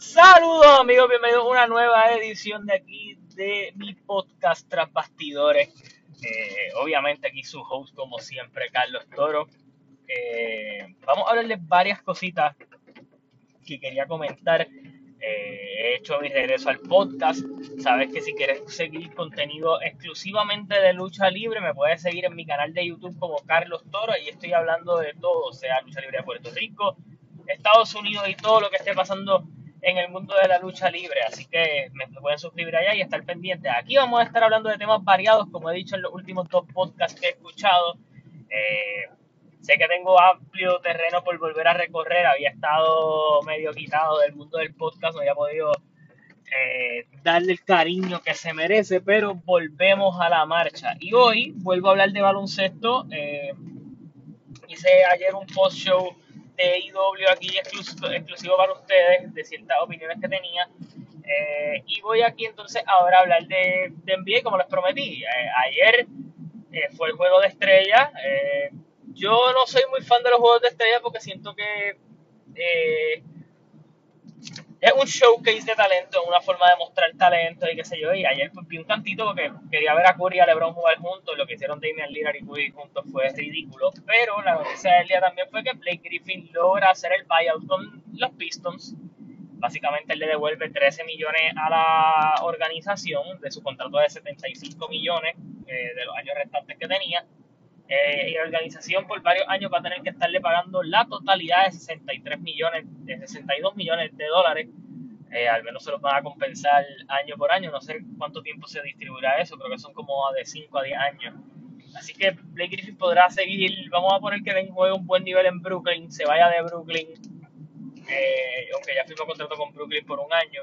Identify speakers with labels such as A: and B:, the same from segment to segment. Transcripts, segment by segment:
A: Saludos amigos, bienvenidos a una nueva edición de aquí de mi podcast Tras Bastidores. Eh, obviamente aquí su host como siempre, Carlos Toro. Eh, vamos a hablarles varias cositas que quería comentar. Eh, he hecho mi regreso al podcast. Sabes que si quieres seguir contenido exclusivamente de lucha libre, me puedes seguir en mi canal de YouTube como Carlos Toro. Y estoy hablando de todo, sea lucha libre de Puerto Rico, Estados Unidos y todo lo que esté pasando en el mundo de la lucha libre. Así que me pueden suscribir allá y estar pendientes. Aquí vamos a estar hablando de temas variados, como he dicho en los últimos dos podcasts que he escuchado. Eh, sé que tengo amplio terreno por volver a recorrer. Había estado medio quitado del mundo del podcast, no había podido eh, darle el cariño que se merece, pero volvemos a la marcha. Y hoy vuelvo a hablar de baloncesto. Eh, hice ayer un post-show de IW aquí exclusivo, para ustedes, de ciertas opiniones que tenía. Eh, y voy aquí entonces ahora a hablar de, de NBA como les prometí. Eh, ayer eh, fue el juego de estrellas. yo no soy muy fan de los juegos de estrellas porque siento que es un showcase de talento, una forma de mostrar talento y qué sé yo. Y ayer vi un tantito porque quería ver a Curry y a LeBron jugar juntos. Lo que hicieron Damian Lillard y Curry juntos fue ridículo. Pero la noticia del día también fue que Blake Griffin logra hacer el buyout con los Pistons. Básicamente él le devuelve 13 millones a la organización de su contrato de 75 millones eh, de los años restantes que tenía. Eh, y la organización por varios años va a tener que estarle pagando la totalidad de 63 millones, de 62 millones de dólares. Eh, al menos se los van a compensar año por año. No sé cuánto tiempo se distribuirá eso, creo que son como de 5 a 10 años. Así que Blake Griffin podrá seguir. Vamos a poner que den juegue un buen nivel en Brooklyn, se vaya de Brooklyn, eh, aunque ya firmó contrato con Brooklyn por un año,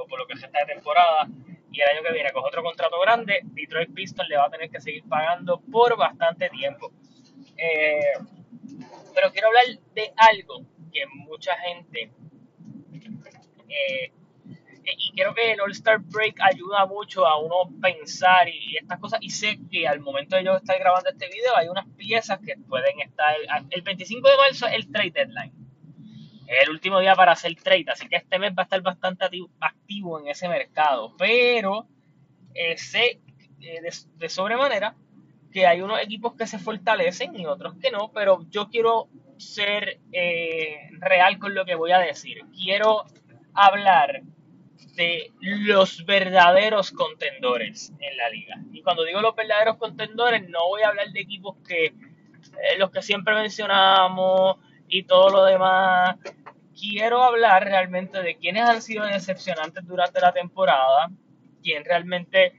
A: o por lo que resta de temporada y el año que viene con otro contrato grande, Detroit Pistons le va a tener que seguir pagando por bastante tiempo. Eh, pero quiero hablar de algo que mucha gente, eh, y creo que el All-Star Break ayuda mucho a uno pensar y, estas cosas, y sé que al momento de yo estar grabando este video hay unas piezas que pueden estar, el 25 de marzo es el trade deadline el último día para hacer trade, así que este mes va a estar bastante activo en ese mercado. Pero eh, sé eh, de, sobremanera que hay unos equipos que se fortalecen y otros que no, pero yo quiero ser eh, real con lo que voy a decir. Quiero hablar de los verdaderos contendores en la liga. Y cuando digo los verdaderos contendores, no voy a hablar de equipos que los que siempre mencionamos y todo lo demás quiero hablar realmente de quiénes han sido decepcionantes durante la temporada, quién realmente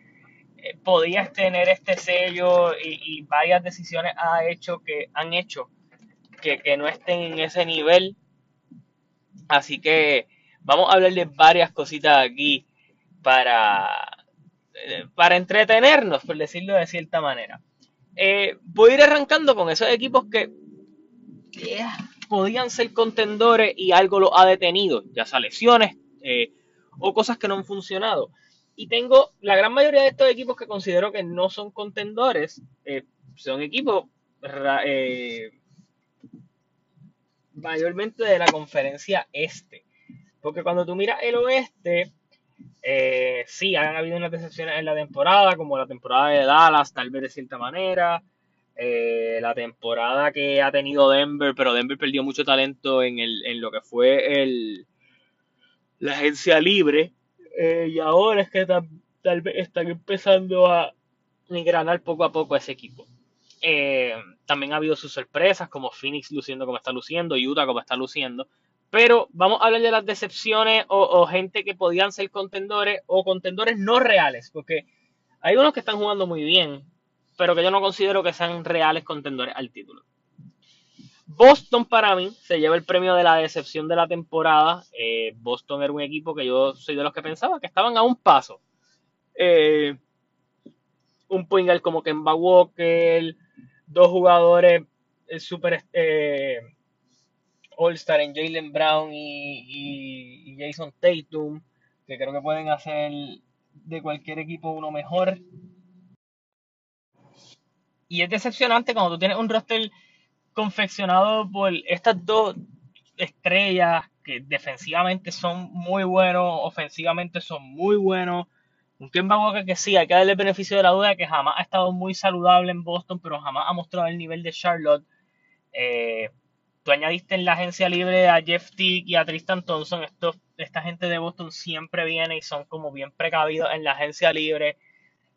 A: eh, podía tener este sello y, varias decisiones ha hecho que han hecho que, no estén en ese nivel. Así que vamos a hablar de varias cositas aquí para, eh, para entretenernos, por decirlo de cierta manera. Eh, voy a ir arrancando con esos equipos que podían ser contendores y algo lo ha detenido, ya sea lesiones eh, o cosas que no han funcionado. Y tengo la gran mayoría de estos equipos que considero que no son contendores, eh, son equipos eh, mayormente de la conferencia este. Porque cuando tú miras el oeste, sí, han habido unas decepciones en la temporada, como la temporada de Dallas, tal vez de cierta manera. Eh, la temporada que ha tenido Denver, pero Denver perdió mucho talento en, el, en lo que fue el, la agencia libre. Eh, y ahora es que tal, vez están empezando a engranar poco a poco ese equipo. Eh, también ha habido sus sorpresas, como Phoenix luciendo como está luciendo, Utah como está luciendo. Pero vamos a hablar de las decepciones o, o gente que podían ser contendores o contendores no reales, porque hay unos que están jugando muy bien, pero que yo no considero que sean reales contendores al título. Boston para mí se lleva el premio de la decepción de la temporada. Eh, Boston era un equipo que yo soy de los que pensaba que estaban a un paso. Eh, un point como Kemba Walker, dos jugadores eh, super All-Star en Jalen Brown y Jason Tatum, que creo que pueden hacer de cualquier equipo uno mejor. Y es decepcionante cuando tú tienes un roster confeccionado por estas dos estrellas que defensivamente son muy buenos, ofensivamente son muy buenos. Un Kemba Walker que sí, hay que darle el beneficio de la duda, que jamás ha estado muy saludable en Boston, pero jamás ha mostrado el nivel de Charlotte. Eh, tú añadiste en la agencia libre a Jeff Tick y a Tristan Thompson. esta gente de Boston siempre viene y son como bien precavidos en la agencia libre.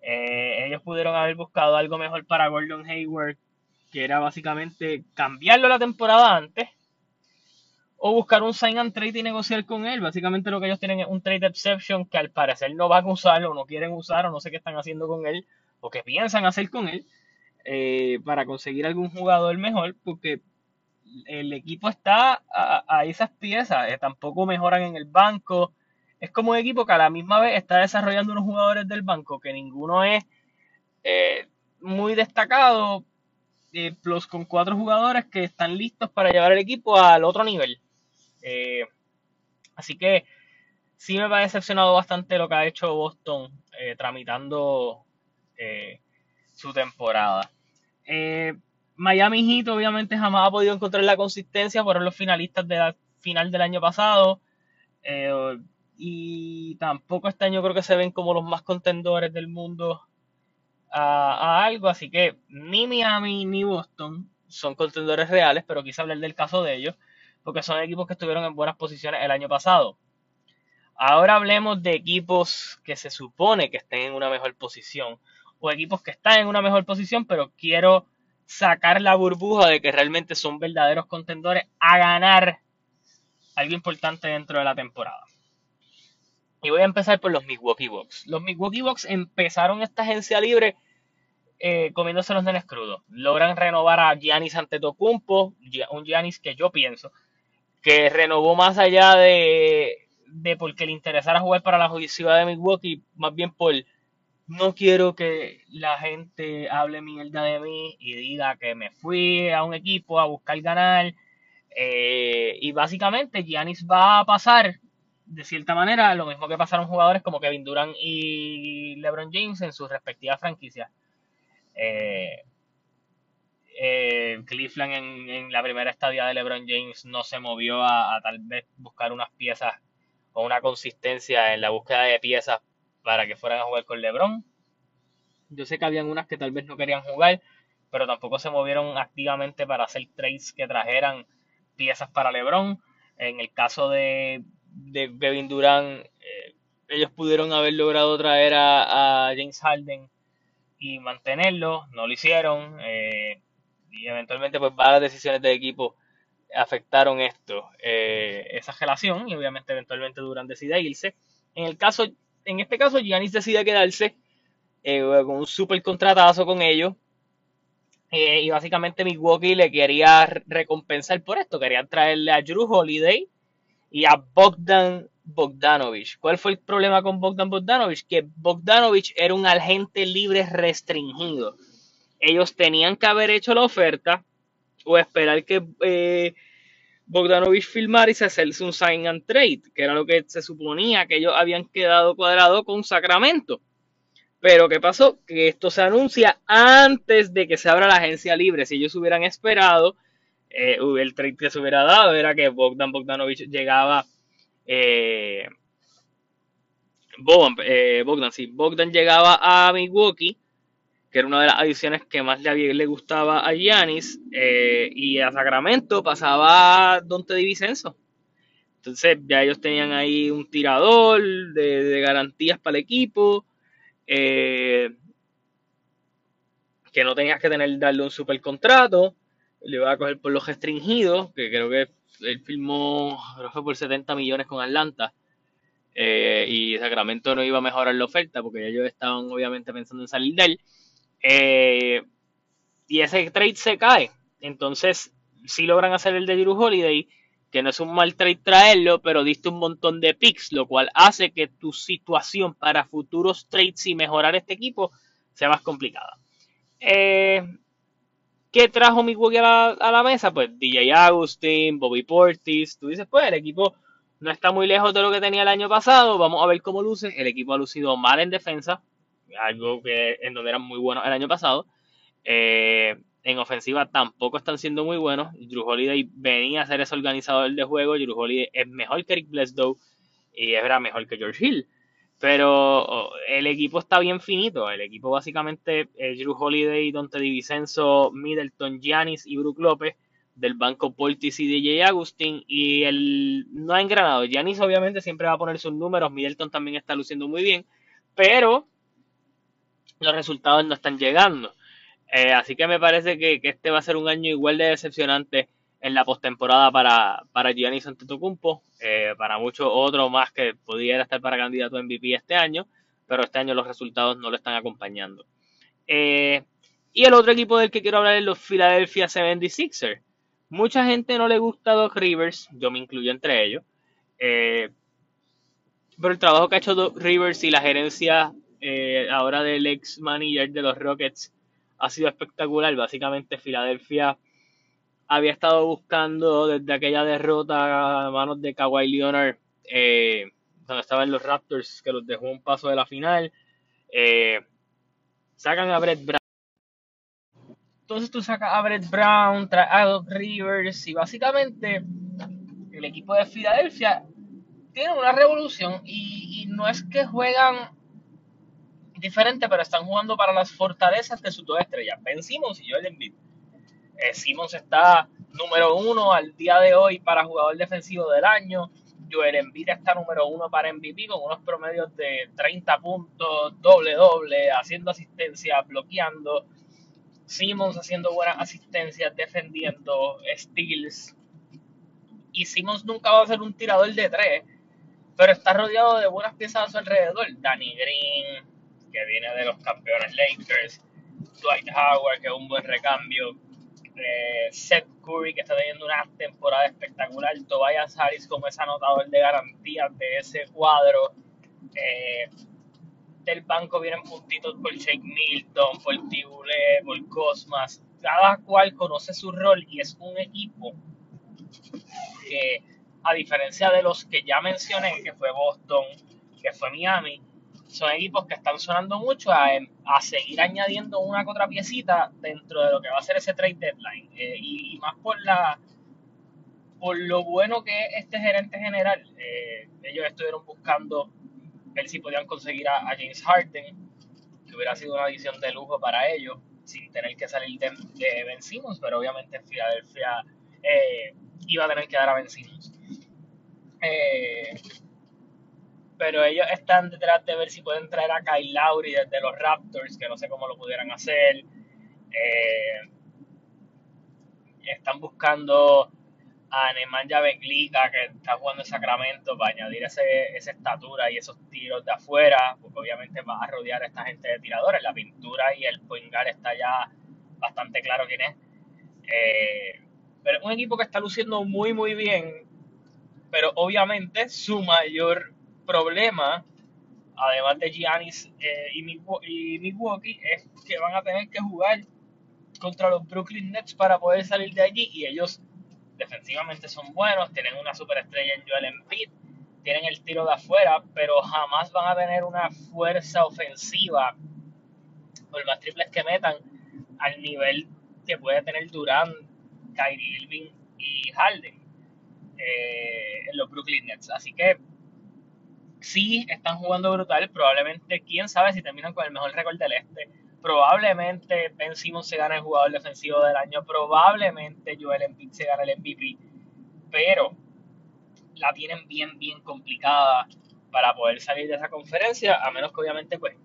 A: Eh, ellos pudieron haber buscado algo mejor para Gordon Hayward, que era básicamente cambiarlo la temporada antes o buscar un sign and trade y negociar con él. Básicamente lo que ellos tienen es un trade exception que al parecer no van a usar o no quieren usar o no sé qué están haciendo con él o qué piensan hacer con él eh, para conseguir algún jugador mejor porque el equipo está a, esas piezas, eh, tampoco mejoran en el banco. Es como un equipo que a la misma vez está desarrollando unos jugadores del banco que ninguno es eh, muy destacado, plus con cuatro jugadores que están listos para llevar el equipo al otro nivel. Eh, así que sí me ha decepcionado bastante lo que ha hecho Boston eh, tramitando eh, su temporada. Miami Heat obviamente jamás ha podido encontrar la consistencia, fueron los finalistas de la final del año pasado. Y tampoco este año creo que se ven como los más contendores del mundo a, algo. Así que ni Miami ni Boston son contendores reales, pero quise hablar del caso de ellos porque son equipos que estuvieron en buenas posiciones el año pasado. Ahora hablemos de equipos que se supone que estén en una mejor posición o equipos que están en una mejor posición, pero quiero sacar la burbuja de que realmente son verdaderos contendores a ganar algo importante dentro de la temporada. Y voy a empezar por los Milwaukee Bucks. Los Milwaukee Bucks empezaron esta agencia libre eh, comiéndose los nenes crudos. Logran renovar a Giannis Antetokounmpo, un Giannis que yo pienso que renovó más allá de, de porque le interesara jugar para la ciudad de Milwaukee, más bien por no quiero que la gente hable mierda de mí y diga que me fui a un equipo a buscar ganar. Eh, y básicamente Giannis va a pasar de cierta manera lo mismo que pasaron jugadores como Kevin Durant y LeBron James en sus respectivas franquicias. Eh, eh, Cleveland en, la primera estadia de LeBron James no se movió a, tal vez buscar unas piezas o una consistencia en la búsqueda de piezas para que fueran a jugar con LeBron. Yo sé que habían unas que tal vez no querían jugar, pero tampoco se movieron activamente para hacer trades que trajeran piezas para LeBron. En el caso de, de Kevin Durant, eh, ellos pudieron haber logrado traer a, James Harden y mantenerlo, no lo hicieron. Eh, y eventualmente pues varias decisiones del equipo afectaron esto, eh, esa relación y obviamente eventualmente Durán decide irse. En el caso, en este caso Giannis decide quedarse con un super contratazo con ellos y básicamente Milwaukee le quería recompensar por esto, querían traerle a Drew Holiday y a Bogdan Bogdanovich. ¿Cuál fue el problema con Bogdan Bogdanovich? Que Bogdanovich era un agente libre restringido ellos tenían que haber hecho la oferta o esperar que eh, Bogdanovich filmara y se hacerse un sign and trade, que era lo que se suponía que ellos habían quedado cuadrado con Sacramento. Pero ¿qué pasó? Que esto se anuncia antes de que se abra la agencia libre. Si ellos hubieran esperado, eh, el trade que se hubiera dado era que Bogdan Bogdanovich llegaba. Eh, eh Bogdan, sí, Bogdan llegaba a Milwaukee que era una de las adiciones que más le, gustaba a Giannis, y a Sacramento pasaba Dante Divisenso. Entonces ya ellos tenían ahí un tirador de, garantías para el equipo, que no tenías que tener darle un super contrato, le iba a coger por los restringidos, que creo que él firmó, creo fue por 70 millones con Atlanta. Eh, y Sacramento no iba a mejorar la oferta porque ellos estaban obviamente pensando en salir de él. Eh, y ese trade se cae. Entonces, si logran hacer el de Drew Holiday, que no es un mal trade traerlo, pero diste un montón de picks, lo cual hace que tu situación para futuros trades y mejorar este equipo sea más complicada. Eh, ¿Qué trajo Milwaukee a la, a la mesa? Pues DJ Agustin, Bobby Portis. Tú dices, pues el equipo no está muy lejos de lo que tenía el año pasado. Vamos a ver cómo luce. El equipo ha lucido mal en defensa algo que en donde eran muy buenos el año pasado. Eh, En ofensiva tampoco están siendo muy buenos. Drew Holiday venía a ser ese organizador de juego. Drew Holiday es mejor que Rick Bledsoe y era mejor que George Hill. Pero el equipo está bien finito. El equipo básicamente es Drew Holiday, Dante DiVincenzo, Middleton, Giannis y Brook López. Del banco Portis y DJ Agustín. Y el no ha engranado. Giannis obviamente siempre va a poner sus números. Middleton también está luciendo muy bien. Pero los resultados no están llegando. Eh, así que me parece que, este va a ser un año igual de decepcionante en la postemporada para, para Giannis Antetokounmpo, eh, para muchos otros más que pudiera estar para candidato a MVP este año, pero este año los resultados no lo están acompañando. Eh, y el otro equipo del que quiero hablar es los Philadelphia 76ers. Mucha gente no le gusta a Doc Rivers, yo me incluyo entre ellos, pero el trabajo que ha hecho Doc Rivers y la gerencia ahora del ex manager de los Rockets ha sido espectacular. Básicamente Filadelfia había estado buscando desde aquella derrota a manos de Kawhi Leonard, eh, donde estaban los Raptors, que los dejó un paso de la final. Eh, sacan a Brett Brown. Entonces tú sacas a Brett Brown, traes a Doc Rivers y básicamente el equipo de Filadelfia tiene una revolución y, no es que juegan diferente, pero están jugando para las fortalezas de sus dos estrellas, Ben Simmons y Joel Embiid. Eh, Simmons está número uno al día de hoy para jugador defensivo del año. Joel Embiid está número uno para MVP con unos promedios de 30 puntos, doble doble, haciendo asistencia, bloqueando. Simmons haciendo buenas asistencias, defendiendo, steals. Y Simmons nunca va a ser un tirador de tres, pero está rodeado de buenas piezas a su alrededor. Danny Green, que viene de los campeones Lakers, Dwight Howard, que es un buen recambio, eh, Seth Curry, que está teniendo una temporada espectacular, Tobias Harris como es anotador de garantía de ese cuadro. Eh, del banco vienen puntitos por Shake Milton, por Tibule, por Cosmas. Cada cual conoce su rol y es un equipo que, a diferencia de los que ya mencioné, que fue Boston, que fue Miami, son equipos que están sonando mucho a, a, seguir añadiendo una que otra piecita dentro de lo que va a ser ese trade deadline. Eh, y, más por la por lo bueno que es este gerente general. Eh, ellos estuvieron buscando ver si podían conseguir a, James Harden, que hubiera sido una adición de lujo para ellos, sin tener que salir de, de Ben Simmons, pero obviamente en Filadelfia eh, iba a tener que dar a Ben Simmons. Eh, pero ellos están detrás de ver si pueden traer a Kyle Lowry desde los Raptors, que no sé cómo lo pudieran hacer. Eh, están buscando a Nemanja Beglica, que está jugando en Sacramento, para añadir ese, esa estatura y esos tiros de afuera, porque obviamente va a rodear a esta gente de tiradores. La pintura y el poingar está ya bastante claro quién es. Eh, pero es un equipo que está luciendo muy, muy bien, pero obviamente su mayor problema, además de Giannis eh, y, Milwaukee, es que van a tener que jugar contra los Brooklyn Nets para poder salir de allí y ellos defensivamente son buenos, tienen una superestrella en Joel Embiid, tienen el tiro de afuera, pero jamás van a tener una fuerza ofensiva por más triples que metan al nivel que puede tener Durant, Kyrie Irving y Harden eh, en los Brooklyn Nets. Así que sí están jugando brutal. Probablemente, quién sabe si terminan con el mejor récord del este. Probablemente Ben Simmons se gane el jugador defensivo del año. Probablemente Joel Embiid se gane el MVP. Pero la tienen bien, bien complicada para poder salir de esa conferencia. A menos que obviamente, pues,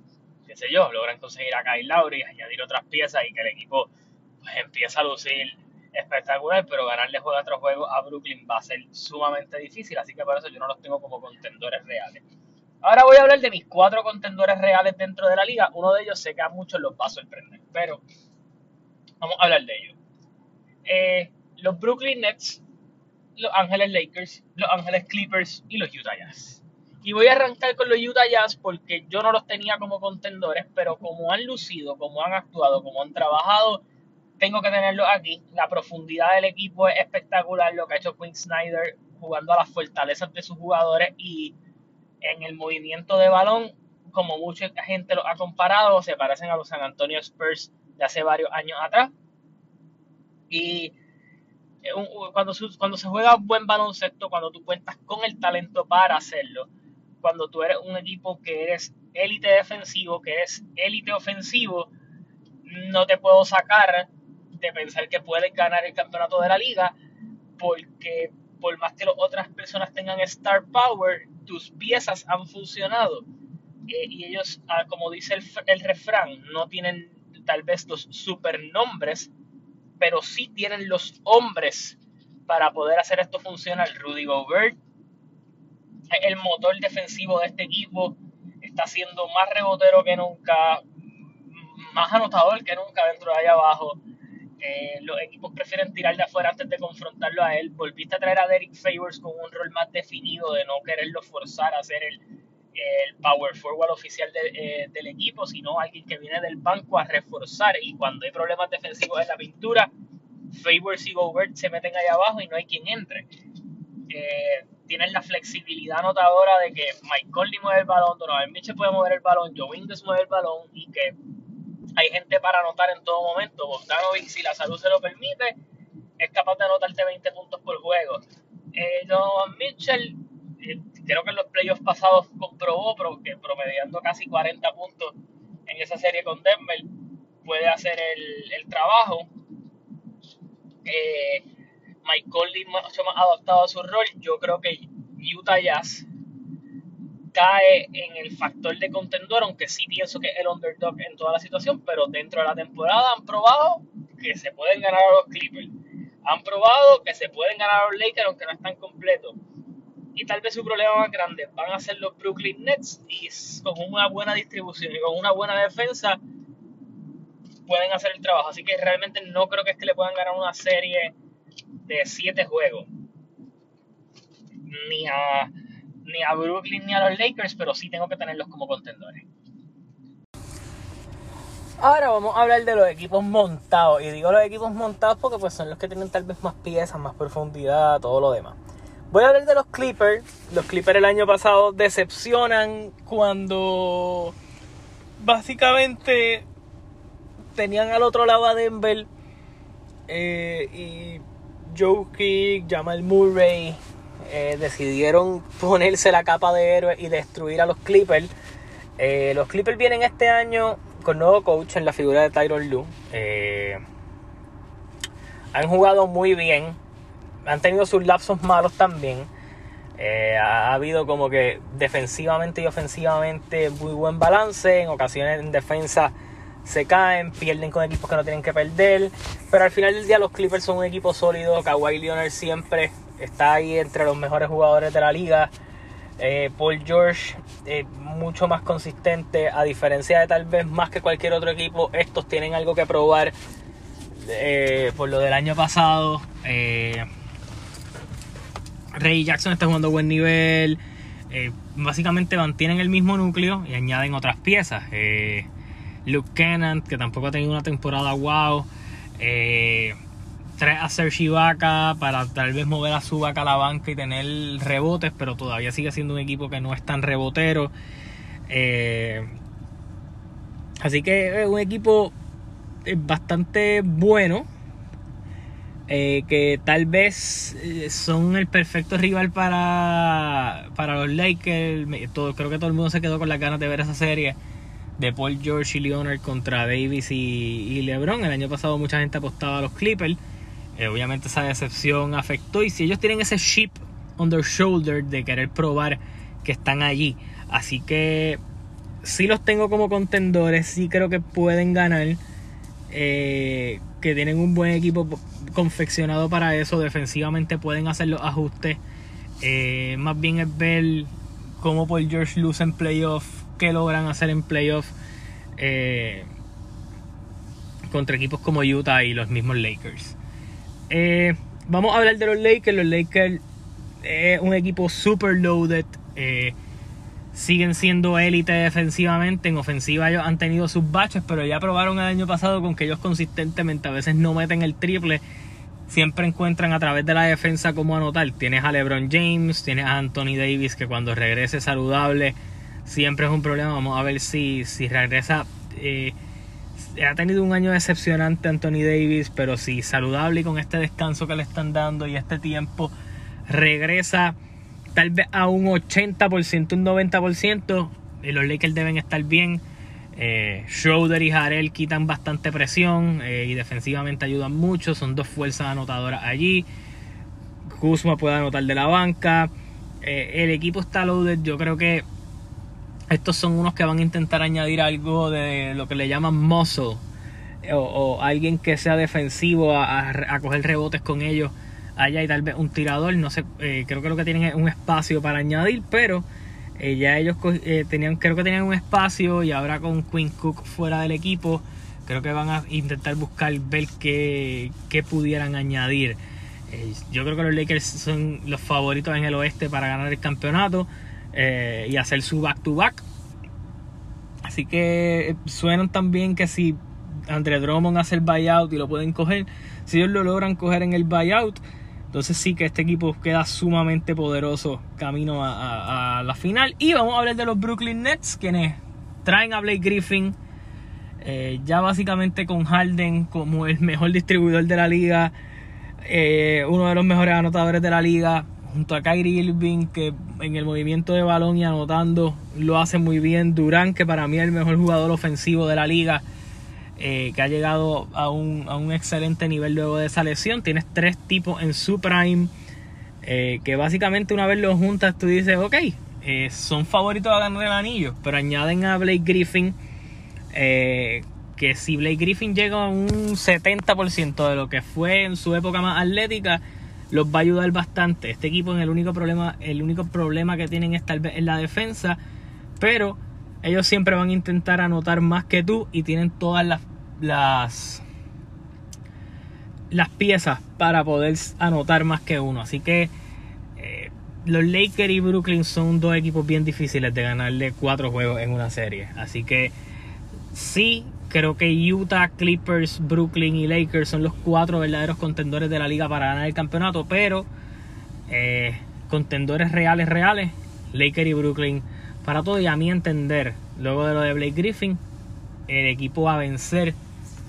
A: qué sé yo, logran conseguir a Kyle Lowry, añadir otras piezas y que el equipo pues, empiece a lucir espectacular, pero ganarle juego a otro juego a Brooklyn va a ser sumamente difícil, así que por eso yo no los tengo como contendores reales. Ahora voy a hablar de mis cuatro contendores reales dentro de la liga. Uno de ellos sé que a muchos los va a sorprender, pero vamos a hablar de ellos. Eh, los Brooklyn Nets, los Ángeles Lakers, los Ángeles Clippers y los Utah Jazz. Y voy a arrancar con los Utah Jazz porque yo no los tenía como contendores, pero como han lucido, como han actuado, como han trabajado, tengo que tenerlo aquí. La profundidad del equipo es espectacular, lo que ha hecho Quinn Snyder jugando a las fortalezas de sus jugadores y en el movimiento de balón, como mucha gente lo ha comparado, se parecen a los San Antonio Spurs de hace varios años atrás. Y cuando, se juega buen baloncesto, cuando tú cuentas con el talento para hacerlo, cuando tú eres un equipo que eres élite defensivo, que eres élite ofensivo, no te puedo sacar de pensar que puedes ganar el campeonato de la liga, porque por más que las otras personas tengan star power, tus piezas han funcionado. Eh, y ellos, ah, como dice el, el refrán, no tienen tal vez los supernombres, pero sí tienen los hombres para poder hacer esto funcionar. Rudy Gobert el motor defensivo de este equipo, está siendo más rebotero que nunca, más anotador que nunca dentro de allá abajo. Los equipos prefieren tirar de afuera antes de confrontarlo a él. Volviste a traer a Derek Favors con un rol más definido de no quererlo forzar a ser el, el power forward oficial eh, del equipo, sino alguien que viene del banco a reforzar. Y cuando hay problemas defensivos en la pintura, Favors y Gobert se meten allá abajo y no hay quien entre. Eh, tienen la flexibilidad anotadora de que Mike Conley mueve el balón, Donovan Mitchell puede mover el balón, Joe Ingles mueve el balón y que hay gente para anotar en todo momento. Bogdanovic, si la salud se lo permite, es capaz de anotarte 20 puntos por juego. Eh, Donovan Mitchell, eh, creo que en los playoffs pasados comprobó que promediando casi 40 puntos en esa serie con Denver, puede hacer el, el trabajo. Eh, Mike Conley mucho más adaptado a su rol, yo creo que Utah Jazz cae en el factor de contendor, aunque sí pienso que es el underdog en toda la situación, pero dentro de la temporada han probado que se pueden ganar a los Clippers. Han probado que se pueden ganar a los Lakers aunque no están completos. Y tal vez su problema más grande van a ser los Brooklyn Nets y con una buena distribución y con una buena defensa pueden hacer el trabajo. Así que realmente no creo que es que le puedan ganar una serie de siete juegos. Ni a, ni a Brooklyn ni a los Lakers, pero sí tengo que tenerlos como contendores. Ahora vamos a hablar de los equipos montados. Y digo los equipos montados porque pues son los que tienen tal vez más piezas, más profundidad, todo lo demás. Voy a hablar de los Clippers. Los Clippers el año pasado decepcionan cuando básicamente tenían al otro lado a Denver eh, y Joe Kick, Jamal Murray eh, decidieron ponerse la capa de héroe y destruir a los Clippers. Eh, los Clippers vienen este año con nuevo coach en la figura de Tyron Lue. Eh, han jugado muy bien. Han tenido sus lapsos malos también. ha, habido como que defensivamente y ofensivamente muy buen balance. En ocasiones en defensa se caen, pierden con equipos que no tienen que perder. Pero al final del día los Clippers son un equipo sólido. Kawhi Leonard siempre está ahí entre los mejores jugadores de la liga. Eh, Paul George eh, mucho más consistente, a diferencia de tal vez más que cualquier otro equipo, estos tienen algo que probar eh, por lo del año pasado. Ray Jackson está jugando a buen nivel. básicamente mantienen el mismo núcleo y añaden otras piezas. Luke Cannon, que tampoco ha tenido una temporada wow. Eh, trae a Serge Ibaka para tal vez mover a su vaca a la banca y tener rebotes, pero todavía sigue siendo un equipo que no es tan rebotero. Eh, así que es un equipo eh, bastante bueno. Eh, que tal vez son el perfecto rival para, para los Lakers. creo que todo el mundo se quedó con las ganas de ver esa serie de Paul George y Leonard contra Davis y, LeBron. El año pasado mucha gente apostaba a los Clippers. Eh, obviamente esa decepción afectó y si ellos tienen ese chip on their shoulder de querer probar que están allí. Así que sí los tengo como contendores, sí creo que pueden ganar. Eh, que tienen un buen equipo confeccionado para eso. Defensivamente pueden hacer los ajustes. Eh, más bien es ver cómo Paul George luce en playoff que logran hacer en playoffs eh, contra equipos como Utah y los mismos Lakers. Eh, vamos a hablar de los Lakers. Los Lakers es un equipo super loaded. Eh, siguen siendo élite defensivamente. En ofensiva ellos han tenido sus baches, pero ya probaron el año pasado con que ellos consistentemente a veces no meten el triple. Siempre encuentran a través de la defensa cómo anotar. Tienes a LeBron James, tienes a Anthony Davis que cuando regrese saludable siempre es un problema. Vamos a ver si, si regresa, eh, ha tenido un año decepcionante Anthony Davis, pero sí, saludable y con este descanso que le están dando y este tiempo, regresa tal vez a un 80%, un 90%. Y los Lakers deben estar bien. Eh, Schroeder y Harrell quitan bastante presión eh, y defensivamente ayudan mucho. Son dos fuerzas anotadoras allí. Kuzma puede anotar de la banca. Eh, el equipo está loaded. Yo creo que estos son unos que van a intentar añadir algo de lo que le llaman muscle. O, alguien que sea defensivo a, coger rebotes con ellos allá y tal vez un tirador. No sé, eh, creo que lo que tienen es un espacio para añadir, pero eh, ya ellos eh, tenían, creo que tenían un espacio y ahora con Quinn Cook fuera del equipo, creo que van a intentar buscar ver qué, qué pudieran añadir. yo creo que los Lakers son los favoritos en el oeste para ganar el campeonato. Eh, y hacer su back to back. Así que eh, suenan también que si Andre Drummond hace el buyout y lo pueden coger, si ellos lo logran coger en el buyout, entonces sí que este equipo queda sumamente poderoso camino a, la final. Y vamos a hablar de los Brooklyn Nets, quienes traen a Blake Griffin. Eh, ya básicamente con Harden como el mejor distribuidor de la liga, uno de los mejores anotadores de la liga, junto a Kyrie Irving, que en el movimiento de balón y anotando lo hace muy bien. Durán, que para mí es el mejor jugador ofensivo de la liga, eh, que ha llegado a un, a un, excelente nivel luego de esa lesión. Tienes tres tipos en su prime, eh, que básicamente una vez los juntas tú dices, ok, eh, son favoritos a ganar el anillo, pero añaden a Blake Griffin. que si Blake Griffin llega a un 70% de lo que fue en su época más atlética, los va a ayudar bastante. Este equipo en el único problema, el único problema que tienen es tal vez en la defensa, pero ellos siempre van a intentar anotar más que tú y tienen todas las las, las piezas para poder anotar más que uno. Así que eh, los Lakers y Brooklyn son dos equipos bien difíciles de ganarle cuatro juegos en una serie. Así que sí Creo que Utah, Clippers, Brooklyn y Lakers son los cuatro verdaderos contendores de la liga para ganar el campeonato, pero eh, contendores reales, reales, Lakers y Brooklyn para todo y a mi entender, luego de lo de Blake Griffin, el equipo a vencer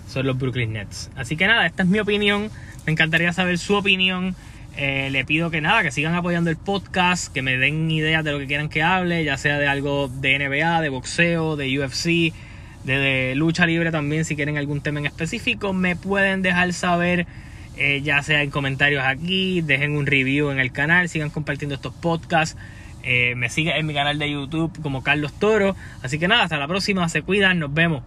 A: son los Brooklyn Nets. Así que nada, esta es mi opinión, me encantaría saber su opinión. Eh, le pido que nada, que sigan apoyando el podcast, que me den ideas de lo que quieran que hable, ya sea de algo de NBA, de boxeo, de UFC, de, lucha libre también, si quieren algún tema en específico, me pueden dejar saber, eh, ya sea en comentarios aquí, dejen un review en el canal, sigan compartiendo estos podcasts. Eh, me siguen en mi canal de YouTube como Carlos Toro. Así que nada, hasta la próxima, se cuidan, nos vemos.